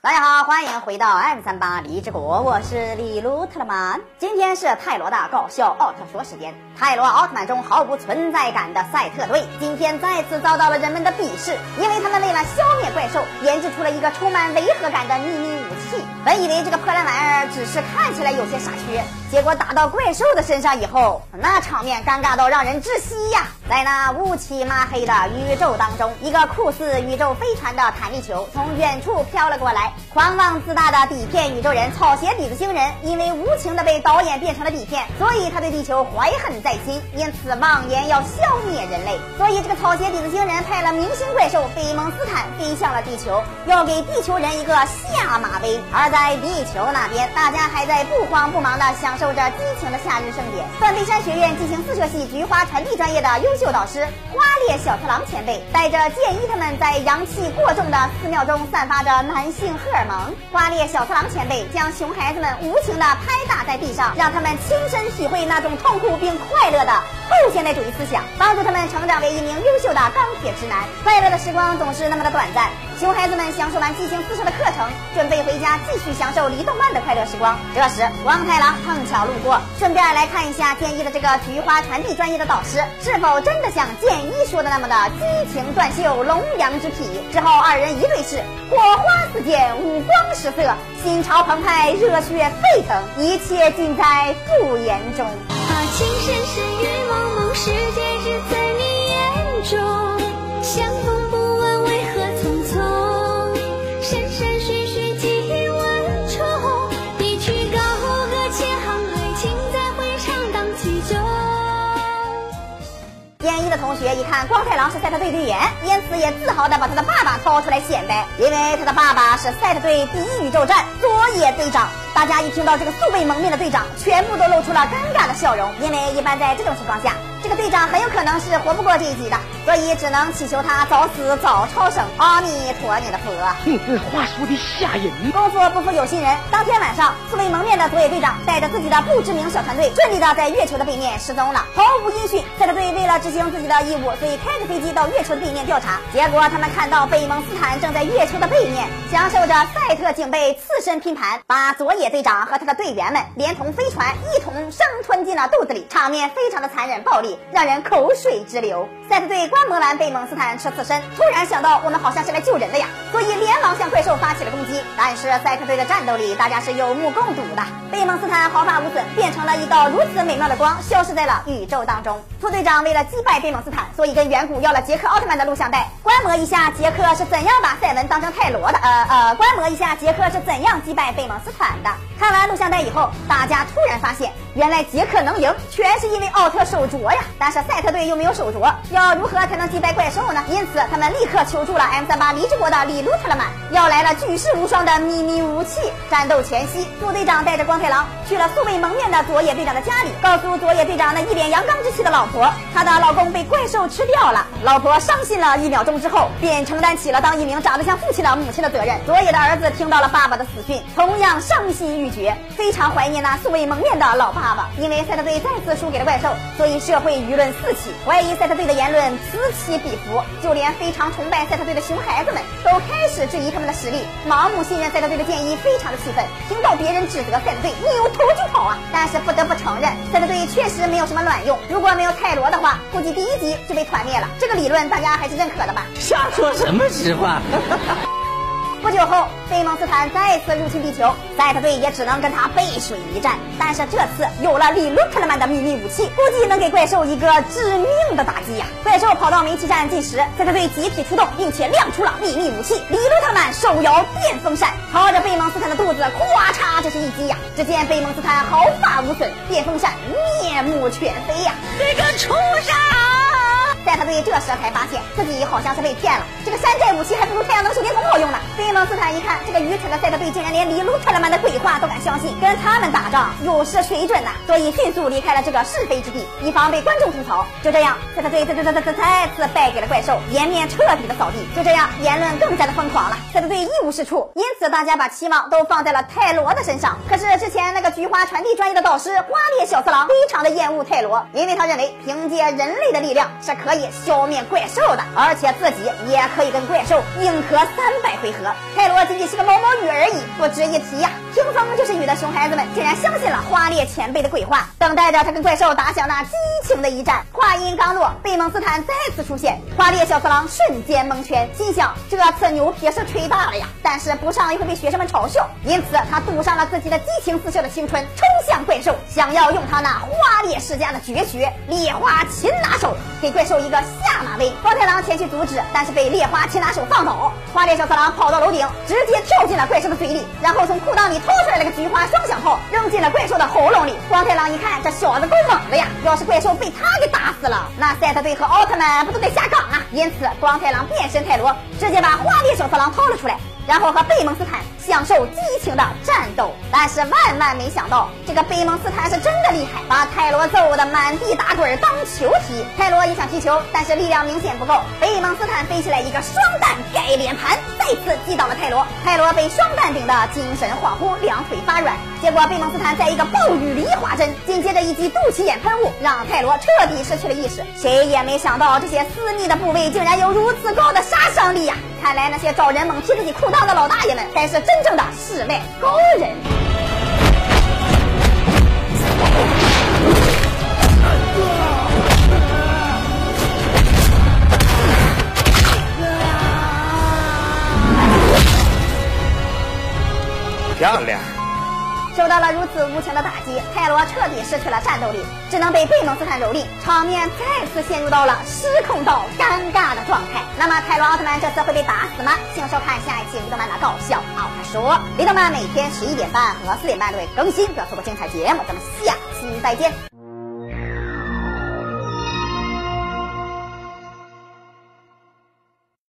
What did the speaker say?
大家好，欢迎回到 M 三八荔枝国，我是李鲁特曼。今天是泰罗的搞笑奥特说时间。泰罗奥特曼中毫无存在感的赛特队，今天再次遭到了人们的鄙视，因为他们为了消灭怪兽，研制出了一个充满违和感的秘密武器。本以为这个破烂玩意儿只是看起来有些傻缺，结果打到怪兽的身上以后，那场面尴尬到让人窒息呀！在那乌漆麻黑的宇宙当中，一个酷似宇宙飞船的弹力球从远处飘了过来。狂妄自大的底片宇宙人草鞋底子星人，因为无情的被导演变成了底片，所以他对地球怀恨在心，因此妄言要消灭人类。所以这个草鞋底子星人派了明星怪兽贝蒙斯坦飞向了地球，要给地球人一个下马威。而在地球那边，大家还在不慌不忙的享受着激情的夏日盛典。断背山学院进行四射系菊花传递专业的优秀导师花列小次郎前辈，带着剑一他们在阳气过重的寺庙中散发着男性荷尔蒙。花列小次郎前辈将熊孩子们无情的拍打在地上，让他们亲身体会那种痛苦并快乐的后现代主义思想，帮助他们成长为一名优秀的钢铁直男。快乐的时光总是那么的短暂。熊孩子们享受完激情四射的课程，准备回家继续享受离动漫的快乐时光。这时，光太郎碰巧路过，顺便来看一下剑一的这个菊花传递专业的导师是否真的像剑一说的那么的激情断袖、龙阳之体。之后，二人一对视，火花四溅，五光十色，心潮澎湃，热血沸腾，一切尽在不言中。啊，情深深雨蒙同学一看光太郎是赛特队队员，因此也自豪地把他的爸爸掏出来显摆，因为他的爸爸是赛特队第一宇宙战佐野队长。大家一听到这个素未谋面的队长，全部都露出了尴尬的笑容，因为一般在这种情况下，这个队长很有可能是活不过这一集的，所以只能祈求他早死早超生。阿弥陀你的佛。哼哼，话说的吓人。功夫不负有心人，当天晚上，素未蒙面的佐野队长带着自己的不知名小团队，顺利的在月球的背面失踪了，毫无音讯。赛特队为了执行自己的义务，所以开着飞机到月球的背面调查。结果他们看到贝蒙斯坦正在月球的背面，享受着赛特警备刺身拼盘，把佐野队长和他的队员们连同飞船一同生吞进了肚子里，场面非常的残忍暴力，让人口水直流。赛特队观摩完贝蒙斯坦吃刺身，突然想到我们好像是来救人的呀，所以连忙向怪兽发起了攻击。但是赛特队的战斗力，大家是有目共睹的。贝蒙斯坦毫发无损，变成了一道如此美妙的光，消失在了宇宙当中。副队长为了击败贝蒙斯坦，所以跟远古要了杰克奥特曼的录像带，观摩一下杰克是怎样把赛文当成泰罗的。呃呃，观摩一下杰克是怎样击败贝蒙斯坦的。看完录像带以后，大家突然发现，原来杰克能赢，全是因为奥特手镯呀。但是赛特队又没有手镯，要如何才能击败怪兽呢？因此，他们立刻求助了 M 三八离之国的李鲁特勒曼，要来了举世无双的秘密武器。战斗前夕，副队长带着光太郎去了素未蒙面的佐野队长的家里，告诉佐野队长那一脸阳刚之气的老婆，他的老公被怪兽吃掉了。老婆伤心了一秒钟之后，便承担起了当一名长得像父亲的母亲的责任。佐野的儿子听到了爸爸的死讯，同样伤心欲绝，非常怀念那素未蒙面的老爸爸爸。因为赛特队再次输给了怪兽，所以社会舆论四起，怀疑赛特队的言论此起彼伏，就连非常崇拜赛特队的熊孩子们都开始质疑他们的实力，盲目信任赛特队的建议，非常的气愤。听到别人指责赛特队，扭头就跑啊！但是不得不承认，赛特队确实没有什么卵用。如果没有泰罗的话，估计第一集就被团灭了。这个理论大家还是认可的吧？瞎说什么实话？不久后，贝蒙斯坦再次入侵地球，赛特队也只能跟他背水一战。但是这次有了李鲁特曼的秘密武器，估计能给怪兽一个致命的打击呀！怪兽跑到煤气站进时，赛特队集体出动，并且亮出了秘密武器——李鲁特曼手摇电风扇，朝着贝蒙斯坦的肚子咵嚓这是一击呀！只见贝蒙斯坦毫发无损，电风扇面目全非呀！这个畜生！赛特队这时才发现自己好像是被骗了，这个山寨武器还不如太阳能手电筒好用呢。贝蒙斯坦一看这个愚蠢的赛特队竟然连李鲁特勒曼的鬼话都敢相信，跟他们打仗有失水准呐，所以迅速离开了这个是非之地，以防被观众吐槽。就这样，赛特队再再再再再再次败给了怪兽，颜面彻底的扫地。就这样，言论更加的疯狂了，赛特队一无是处，因此大家把期望都放在了泰罗的身上。可是之前那个菊花传递专业的导师花烈小次郎非常的厌恶泰罗，因为他认为凭借人类的力量是可以。以消灭怪兽的，而且自己也可以跟怪兽硬磕三百回合。泰罗仅仅是个毛毛雨而已，不值一提呀。听风就是雨的熊孩子们竟然相信了花烈前辈的鬼话，等待着他跟怪兽打响那激情的一战。话音刚落，贝蒙斯坦再次出现，花烈小次郎瞬间蒙圈，心想这次牛皮是吹大了呀，但是不上又会被学生们嘲笑，因此他赌上了自己的激情四射的青春，冲向怪兽，想要用他那花烈世家的绝学烈花擒拿手给怪兽一个下马威。光太郎前去阻止，但是被烈花擒拿手放倒。花烈小次郎跑到楼顶，直接跳进了怪兽的嘴里，然后从裤裆里。掏出来了个菊花双响炮，扔进了怪兽的喉咙里。光太郎一看，这小子够猛的呀！要是怪兽被他给打死了，那赛特队和奥特曼不都得下岗啊？因此，光太郎变身泰罗，直接把花烈小次郎掏了出来。然后和贝蒙斯坦享受激情的战斗，但是万万没想到，这个贝蒙斯坦是真的厉害，把泰罗揍得满地打滚当球踢。泰罗也想踢球，但是力量明显不够。贝蒙斯坦飞起来一个双弹盖脸盘，再次击倒了泰罗。泰罗被双弹顶得精神恍惚，两腿发软。结果贝蒙斯坦在一个暴雨梨花针，紧接着一记肚脐眼喷雾，让泰罗彻底失去了意识。谁也没想到，这些私密的部位竟然有如此高的杀伤力呀！看来那些找人猛踢自己裤裆的老大爷们，才是真真正的世外高人。漂亮。受到了如此无情的打击，泰罗彻底失去了战斗力，只能被贝蒙斯坦蹂躏，场面再次陷入到了失控到尴尬的状态。那么泰罗奥特曼这次会被打死吗？请收看下一期《李动漫的搞笑奥特说》。李动漫每天十一点半和四点半都会更新，不要错过精彩节目。咱们下期再见。